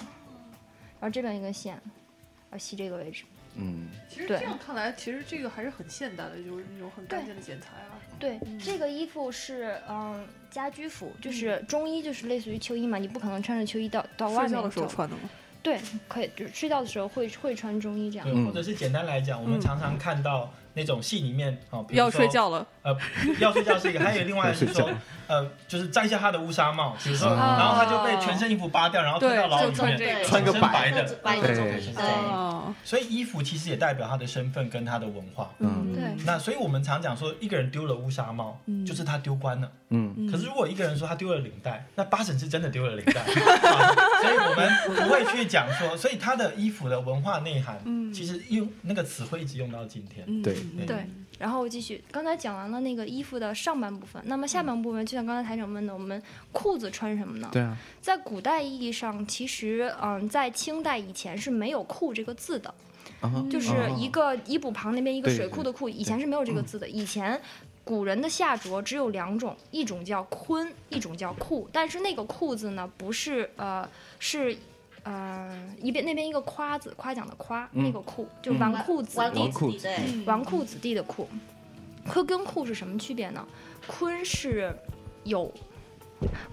然后这边一根线，然后系这个位置。嗯，其实这样看来，其实这个还是很现代的，就是那种很干净的剪裁啊。对，这个衣服是嗯家居服，就是中衣，就是类似于秋衣嘛，你不可能穿着秋衣到到外面睡觉的时候。穿的吗？对，可以，就是睡觉的时候会会穿中衣这样。对，嗯或者是简单来讲，我们嗯常常看到那种戏里面哦，比如要睡觉了，呃，要睡觉是一个，还有另外是说要睡觉，呃，就是摘下他的乌纱帽，比如说，啊然后他就被全身衣服扒掉，然后推到牢里面，穿个全身白白的，白对。所以衣服其实也代表他的身份跟他的文化。嗯对。那所以我们常讲说，一个人丢了乌纱帽，嗯。就是他丢官了。嗯，可是如果一个人说他丢了领带，那八成是真的丢了领带。啊所以我们不会去讲说，所以他的衣服的文化内涵，嗯。其实用那个词汇一直用到今天。嗯对。嗯对，然后我继续，刚才讲完了那个衣服的上半部分，那么下半部分就像刚才台长问的，我们裤子穿什么呢？对啊，在古代意义上，其实嗯，在清代以前是没有“裤”这个字的，就是一个衣补旁那边一个水库的库，以前是没有这个字的。以前古人的下着只有两种，一种叫坤，一种叫裤。但是那个裤字呢，不是呃是。呃，一边那边一个夸字，夸奖的夸，那个酷就嗯纨绔子弟纨绔子子弟，对，嗯纨绔子弟的绔。坤跟库是什么区别呢？坤是有，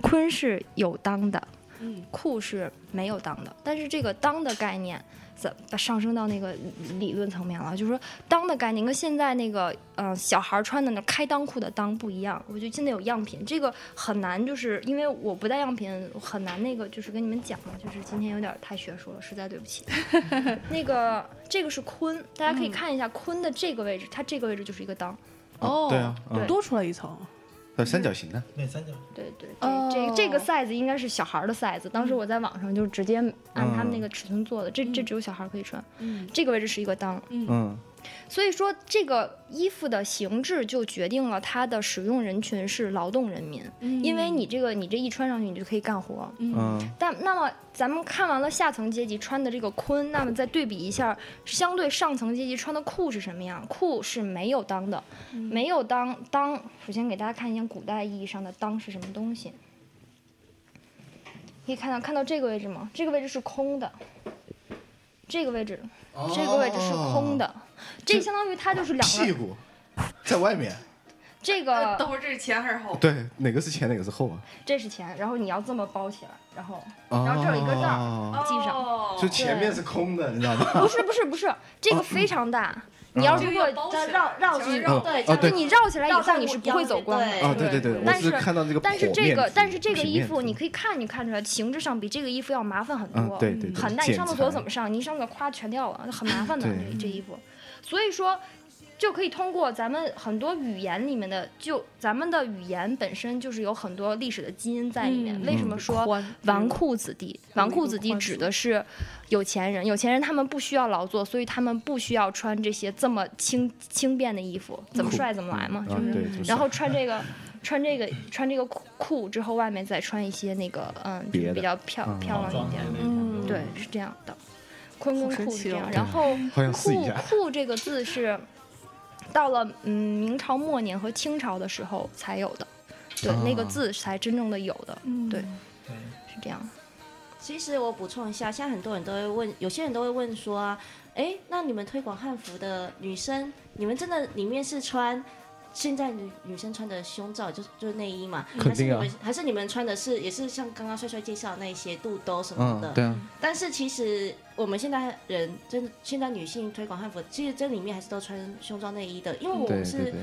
坤是有当的，嗯库是没有当的。但是这个当的概念，怎么上升到那个理论层面了，就是说裆的概念跟现在那个呃小孩儿穿的那开裆裤的裆不一样。我觉得现在有样品，这个很难，就是因为我不带样品，很难那个就是跟你们讲嘛，就是今天有点太学术了，实在对不起。那个这个是坤，大家可以看一下坤的这个位置，它这个位置就是一个裆。哦，对啊，嗯，多出来一层。呃三角形的，对三角对对，这、哦。这这个 size 应该是小孩的 size。当时我在网上就直接按他们那个尺寸做的，这这只有小孩可以穿。嗯。这个位置是一个裆，嗯所以说这个衣服的形制就决定了它的使用人群是劳动人民，因为你这个你这一穿上去你就可以干活。嗯但那么咱们看完了下层阶级穿的这个坤，那么再对比一下相对上层阶级穿的裤是什么样？裤是没有裆的，没有裆裆。首先给大家看一下古代意义上的裆是什么东西。可以看到看到这个位置吗？这个位置是空的，这个位置这个位置是空的，这相当于它就是两个屁股在外面，这个等会儿这是前还是后？对，哪个是前哪个是后啊？这是前，然后你要这么包起来，然后然然后这有一个袋儿儿，系上。哦就前面是空的，你知道吗？不是不是不是，这个非常大。你要如果绕绕绕对，就是你绕起来以后你是不会走光的。对啊，对对对，但是看到这个但是这个但是这个衣服你可以看你看出来，形制上比这个衣服要麻烦很多。嗯对对对很大。你上厕所怎么上？你一上厕所咵全掉了，很麻烦的这这衣服。所以说。就可以通过咱们很多语言里面的，就咱们的语言本身就是有很多历史的基因在里面。嗯为什么说纨绔子弟，纨绔子弟指的是有钱人，有钱人他们不需要劳作，所以他们不需要穿这些这么轻轻便的衣服，怎么帅怎么来嘛，啊就是。对，就是然后穿这个，穿这个，穿这个裤裤之后，外面再穿一些那个，嗯，就是比较漂嗯漂亮一点的，嗯对，是这样的。坤跟好神奇哦裤是这样，然后裤。裤这个字是到了嗯明朝末年和清朝的时候才有的，对，那个啊字才真正的有的，嗯对，对是这样。其实我补充一下，现在很多人都会问，有些人都会问说啊，哎，那你们推广汉服的女生，你们真的里面是穿现在女女生穿的胸罩，就是就是内衣嘛？肯定啊还是你们还是你们穿的是也是像刚刚帅帅介绍那一些肚兜什么的？嗯，对啊，但是其实我们现在人真的，现在女性推广汉服，其实这里面还是都穿胸罩内衣的，因为我们是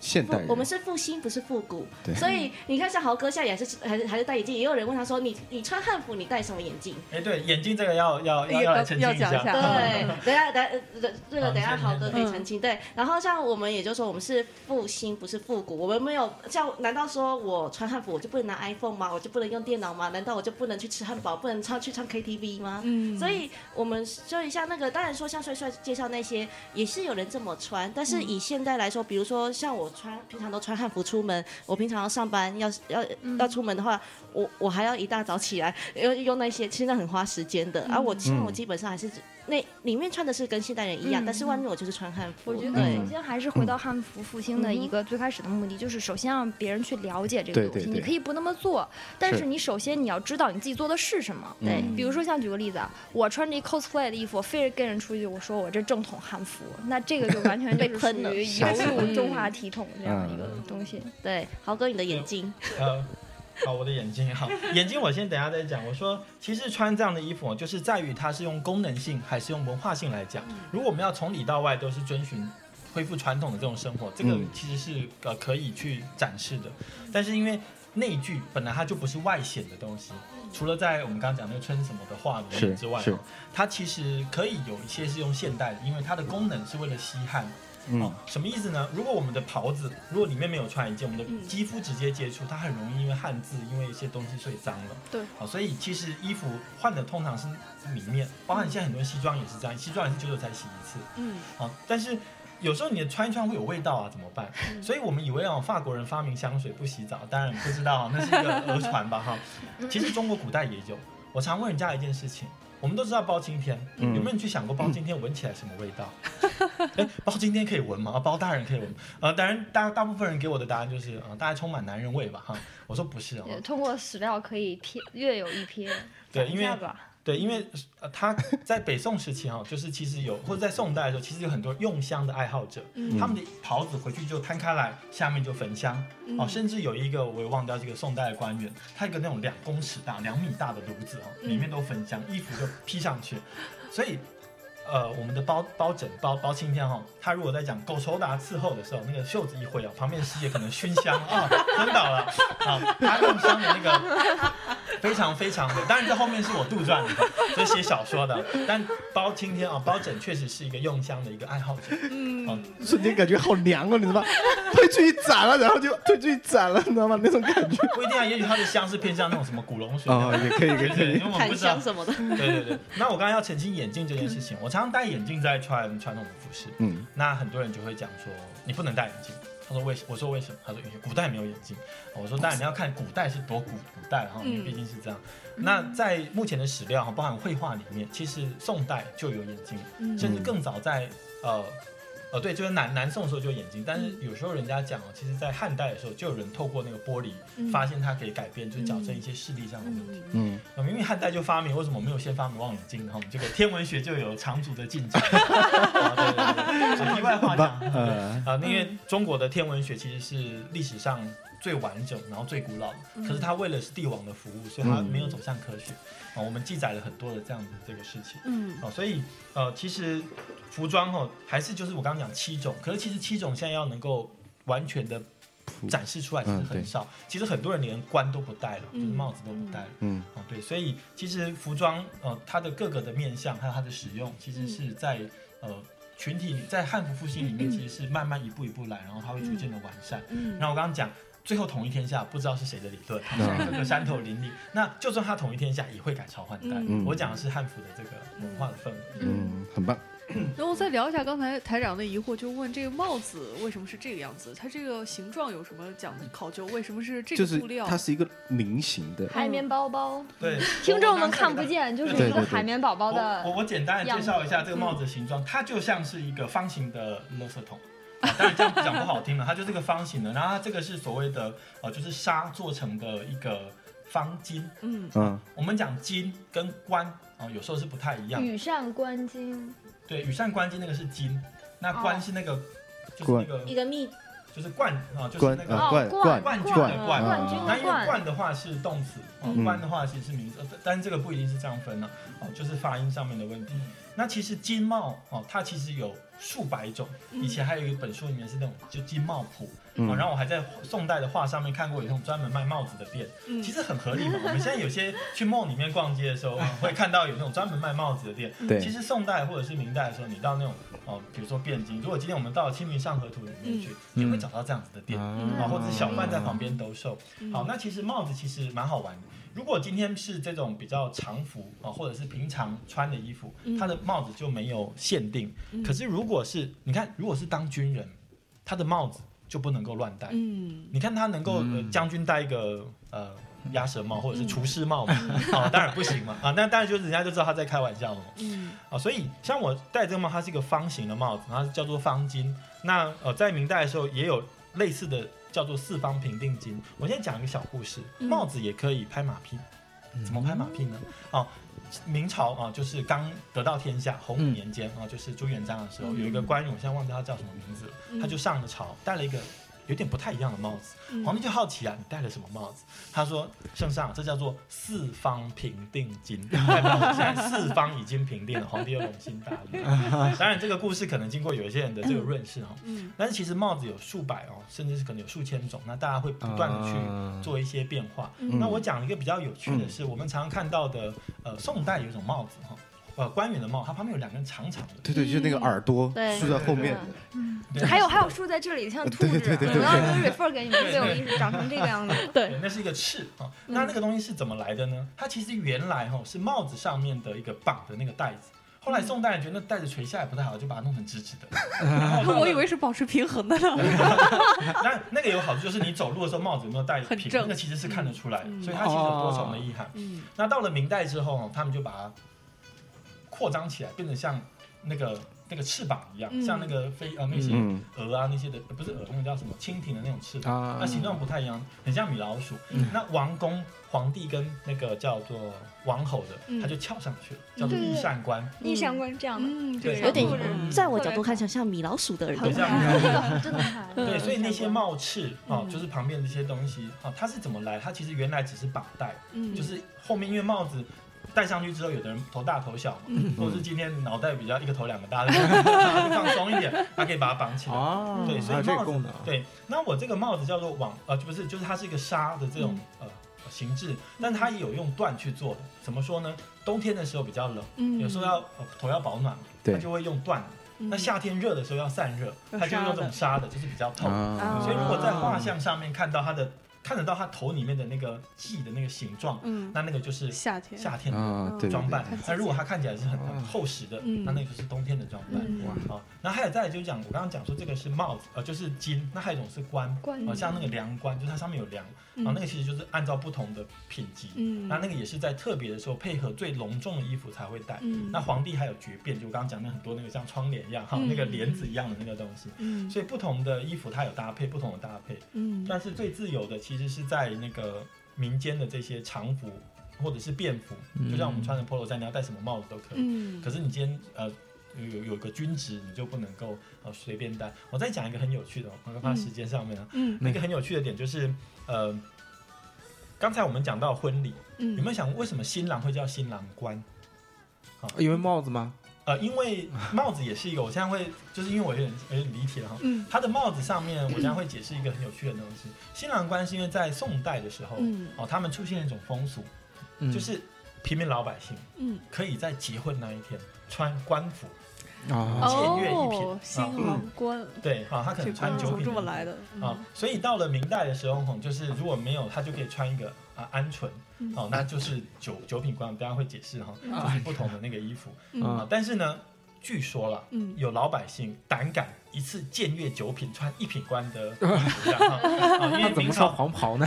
现代人，我们是复兴，不是复古对，所以你看，像豪哥现在也是还是还是戴眼镜，也有人问他说，你你穿汉服，你戴什么眼镜？哎，对，眼镜这个要要要要澄清下。要讲一下对，等下等这个等下豪哥可以澄清。对，然后像我们也就说我们是复兴，不是复古，我们没有像难道说我穿汉服我就不能拿 iPhone 吗？我就不能用电脑吗？难道我就不能去吃汉堡，不能唱去唱 KTV 吗？嗯所以我们说一下那个，当然说像帅帅介绍那些，也是有人这么穿，但是以现在来说，比如说像我穿平常都穿汉服出门，我平常要上班要要要出门的话，我我还要一大早起来用用那些，现在很花时间的。而、我像我基本上还是那里面穿的是跟现代人一样，嗯但是外面我就是穿汉服。我觉得首先还是回到汉服复兴的一个最开始的目的，就是首先让别人去了解这个东西。对对对你可以不那么做，但是是你首先你要知道你自己做的是什么。对比如说像举个例子啊，我穿着一 cosplay 的衣服，非得跟人出去，我说我这正统汉服，那这个就完全就是属被喷了于吓死有辱中华体统这样一个嗯东西。对，豪哥你的眼睛，呃，好，我的眼睛好，眼睛我先等一下再讲。我说，其实穿这样的衣服，就是在于它是用功能性还是用文化性来讲。如果我们要从里到外都是遵循恢复传统的这种生活，这个嗯其实是呃可以去展示的。但是因为内具本来它就不是外显的东西，除了在我们刚刚讲那个春什么的画是纹之外，它其实可以有一些是用现代的，因为它的功能是为了吸汗。哦嗯，什么意思呢？如果我们的袍子，如果里面没有穿一件，我们的肌肤直接接触，它很容易因为汗渍，因为一些东西所以脏了。对，好，所以其实衣服换的通常是里面，包含现在很多西装也是这样，西装也是久久才洗一次。嗯，好，但是有时候你的穿一穿会有味道啊，怎么办？嗯所以我们以为哦，法国人发明香水不洗澡，当然不知道啊那是一个讹传吧哈。其实中国古代也有。我常问人家一件事情，我们都知道包青天，嗯有没有人去想过包青天闻起来什么味道？哎，包青天可以闻吗？啊，包大人可以闻？呃，当然大大部分人给我的答案就是，呃，大概充满男人味吧哈。我说不是哦，通过史料可以瞥略有一瞥。对，因为对，因为呃，他在北宋时期哈、就是其实有，或者在宋代的时候，其实有很多用香的爱好者，嗯他们的袍子回去就摊开来，下面就焚香，嗯哦，甚至有一个我也忘掉这个宋代的官员，他有一个那种两公尺大、两米大的炉子哦，里面都焚香，衣服就披上去，所以。呃，我们的包包拯包包青天哈、他如果在讲狗仇达伺候的时候，那个袖子一挥哦，旁边的师爷可能熏香啊，昏倒了啊，他用香的那个非常非常的，当然这后面是我杜撰的，这是写小说的，但包青天啊，包拯确实是一个用香的一个爱好者，嗯，瞬间感觉好凉哦，你知道吗？推出去斩了，然后就推出去斩了，你知道吗？那种感觉。不一定啊，也许他的香是偏向那种什么古龙水哦，也可以，可以，可，以因为。我不知道。什么的，对对对，那我刚刚要澄清眼镜这件事情，我常常戴眼镜在穿传统的服饰，嗯，那很多人就会讲说你不能戴眼镜。他说为什？我说为什么？他说因为古代没有眼镜。我说当然你要看古代是多古古代哈，因为嗯毕竟是这样。那在目前的史料哈，包含绘画里面，其实宋代就有眼镜，嗯甚至更早在呃呃对，就是南南宋的时候就有眼睛，但是有时候人家讲哦，其实在汉代的时候就有人透过那个玻璃嗯。发现它可以改变，就是矫正一些视力上的问题。嗯。嗯，那明明汉代就发明，为什么没有先发明望远镜？哈，这个天文学就有长足的进展。啊对对对，题外话讲，呃，啊，因为中国的天文学其实是历史上最完整，然后最古老的。可是它为了是帝王的服务，所以它没有走向科学。啊，我们记载了很多的这样子这个事情。嗯哦，所以呃，其实服装哦，还是就是我刚刚讲七种，可是其实七种现在要能够完全的展示出来，其实很少。其实很多人连冠都不戴了，就是嗯帽子都不戴了。嗯哦，对，所以其实服装呃，它的各个的面向还有它的使用，其实是在呃群体里在汉服复兴里面，其实是慢慢一步一步来，然后它会逐渐的完善。嗯那我刚刚讲。最后统一天下，不知道是谁的理论，嗯现在各个山头林立。那就算他统一天下，也会改朝换代。嗯我讲的是汉服的这个文化的氛围。嗯，很棒。然后再聊一下刚才台长的疑惑，就问这个帽子为什么是这个样子？它这个形状有什么讲考究？为什么是这就是个布料？它是一个菱形的，海绵包包，对，听众们看不。见，就是一个海绵宝宝的我我简单的介绍一下这个帽子的形状，它就像是一个方形的垃圾桶。啊当然这样讲不好听了，它就是个方形的。然后它这个是所谓的呃，就是纱做成的一个方巾。嗯嗯我们讲巾跟冠啊、有时候是不太一样。羽扇纶巾，对，羽扇纶巾那个是巾，那冠哦是那个、就是那个一个密就是冠啊，就是那个啊冠冠冠军冠的冠。冠军那因为冠，的话是动词，冠的话其实是名词，呃但是这个不一定是这样分呢、哦，就是发音上面的问题。那其实金帽哦，它其实有数百种，以前还有一本书里面是那种就金帽谱，嗯啊，然后我还在宋代的画上面看过有那种专门卖帽子的店，嗯其实很合理嘛。我们现在有些去梦里面逛街的时候，会看到有那种专门卖帽子的店。对其实宋代或者是明代的时候，你到那种哦，比如说汴京，如果今天我们到《清明上河图》里面去，嗯就会找到这样子的店。啊啊，或者是小贩在旁边兜售。嗯好，那其实帽子其实蛮好玩的。如果今天是这种比较常服啊，或者是平常穿的衣服，嗯它的帽子就没有限定。嗯可是如果是你看，如果是当军人，他的帽子就不能够乱戴。嗯你看他能够、将军戴一个呃鸭舌帽或者是厨师帽嘛，啊，当然不行嘛，啊，那当然就是人家就知道他在开玩笑了嘛。嗯啊，所以像我戴这个帽，它是一个方形的帽子，然后叫做方巾。那呃，在明代的时候也有类似的叫做四方平定巾。我现在讲一个小故事，嗯帽子也可以拍马屁，怎么拍马屁呢？哦。明朝啊，就是刚得到天下，洪武年间啊，就是朱元璋的时候，嗯。有一个官员，我现在忘记他叫什么名字他就上了朝，带了一个有点不太一样的帽子。嗯皇帝就好奇啊，你戴了什么帽子？他说：“圣上，这叫做四方平定金，代表现在四方已经平定了。”皇帝又龙心大悦。当然，这个故事可能经过有一些人的这个润饰哈，嗯但是其实帽子有数百哦，甚至是可能有数千种，那大家会不断的去啊做一些变化。嗯那我讲一个比较有趣的是，我们常常看到的，呃，宋代有一种帽子哈，呃，官员的帽，它旁边有两根长长的。对对，就是那个耳朵竖在后面的，对还有还有竖在这里，像兔子，对对对对我要 refer 给你们最有意思，长成这个样子。对，那是一个翅啊。那那个东西是怎么来的呢？它其实原来哈是帽子上面的一个绑的那个带子。后来宋代人觉得那带子垂下来不太好，就把它弄成直直的。我以为是保持平衡的呢。但那个有好处，就是你走路的时候帽子有没有戴平，那个其实是看得出来所以它其实有多重的意涵。嗯那到了明代之后，他们就把它扩张起来，变得像那个那个翅膀一样，嗯。像那个飞呃那些嗯。鹅啊那些的，呃不是鹅，那个叫什么蜻蜓的那种翅膀，啊。那形状不太一样，很像米老鼠。嗯。那王公皇帝跟那个叫做王侯的，嗯。他就翘上去了，叫做对对翼善官。逆相关这样的，嗯，对有点或者嗯在我角度看，像像米老鼠的人。很。像这个真的很对，所以那些帽翅啊，嗯。就是旁边这些东西啊，它是怎么来？它其实原来只是绑带，嗯。就是后面因为帽子戴上去之后，有的人头大头小嘛，嗯或者是今天脑袋比较一个头两个大的，他 就 放松一点，他可以把它绑起来。哦，对，所以帽子对，那我这个帽子叫做网呃，不是，就是它是一个纱的这种、呃形制，但它也有用缎去做的。怎么说呢？冬天的时候比较冷，嗯有时候要、呃头要保暖它就会用缎。嗯那夏天热的时候要散热，它就用这种纱的，就是比较透。啊所以如果在画像上面看到它的，看得到它头里面的那个髻的那个形状，嗯，那那个就是夏天。夏天的装扮。那如果它看起来是很厚实的，嗯。那那个就是冬天的装扮。嗯。哇啊，然后还有再来就是讲，我刚刚讲说这个是帽子，呃，就是巾，那还有一种是冠，冠啊，像那个凉冠，就是它上面有梁，啊，那个其实就是按照不同的品级，嗯，那那个也是在特别的时候配合最隆重的衣服才会戴。嗯那皇帝还有绝变，就我刚刚讲的很多那个像窗帘一样，哈，嗯那个帘子一样的那个东西。嗯所以不同的衣服它有搭配，不同的搭配，嗯但是最自由的其实是在那个民间的这些常服或者是便服，就像我们穿的 polo 衫，你要戴什么帽子都可以。嗯，可是你今天呃有有有个军职，你就不能够呃随便戴。我再讲一个很有趣的哦，我放在时间上面啊，嗯那个很有趣的点就是呃，刚才我们讲到婚礼，嗯有没有想为什么新郎会叫新郎官？因为帽子吗？呃，因为帽子也是一个，我现在会就是因为我有点有点离题了哈。嗯它的帽子上面，我将会解释一个很有趣的东西。新郎官是因为在宋代的时候，嗯哦，他们出现一种风俗，嗯就是平民老百姓嗯可以在结婚那一天穿官服，啊，僭越一品哦，新郎官，对，啊，他可能穿九品。这么来的？啊，所以到了明代的时候，吼，就是如果没有，他就可以穿一个啊鹌鹑，嗯。哦，那就是九九品官，大家会解释哈，就是不同的那个衣服。嗯。啊。但是呢，据说了，嗯。有老百姓胆敢一次僭越九品，穿一品官的 衣服这样哈，啊，因为怎么穿明朝黄袍呢？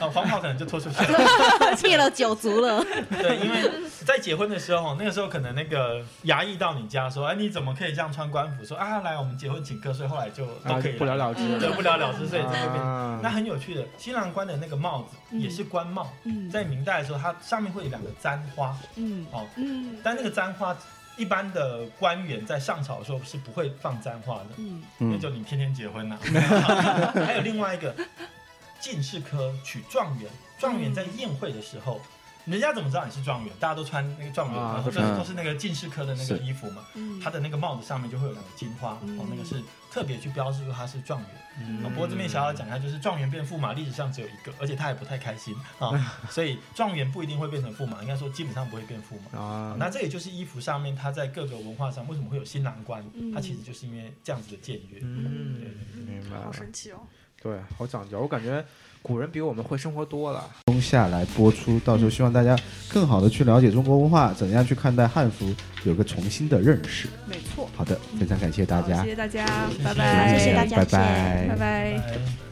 啊黄袍可能就脱出去了，灭了九族了，对，因为在结婚的时候，那个时候可能那个衙役到你家说，哎，你怎么可以这样穿官服？说啊，来我们结婚请客，所以后来就都啊可以，不了了之对，不了了之，所以这就变。啊那很有趣的，新郎官的那个帽子嗯。也是官帽，嗯在明代的时候，它上面会有两个簪花。嗯。哦，嗯。但那个簪花，一般的官员在上朝的时候是不会放簪花的，嗯。因为就你天天结婚呐、还有另外一个进士科取状元，状元在宴会的时候。人家怎么知道你是状元？大家都穿那个状元，啊都是嗯都是那个进士科的那个衣服嘛。嗯，他的那个帽子上面就会有两个金花，嗯哦，那个是特别去标示说他是状元。不过这边小小讲一下，就是状元变驸马历史上只有一个，而且他也不太开心啊，所以状元不一定会变成驸马，应该说基本上不会变驸马。啊，那这也就是衣服上面，他在各个文化上为什么会有新郎官，嗯它其实就是因为这样子的僭越。嗯，明白好了，神奇哦。对，好讲究，我感觉古人比我们会生活多了。中下来播出，到时候希望大家更好的去了解中国文化，怎样去看待汉服，有个重新的认识。没错，好的，非常感谢大家谢，谢大家，拜谢谢拜，谢谢大家拜拜拜。拜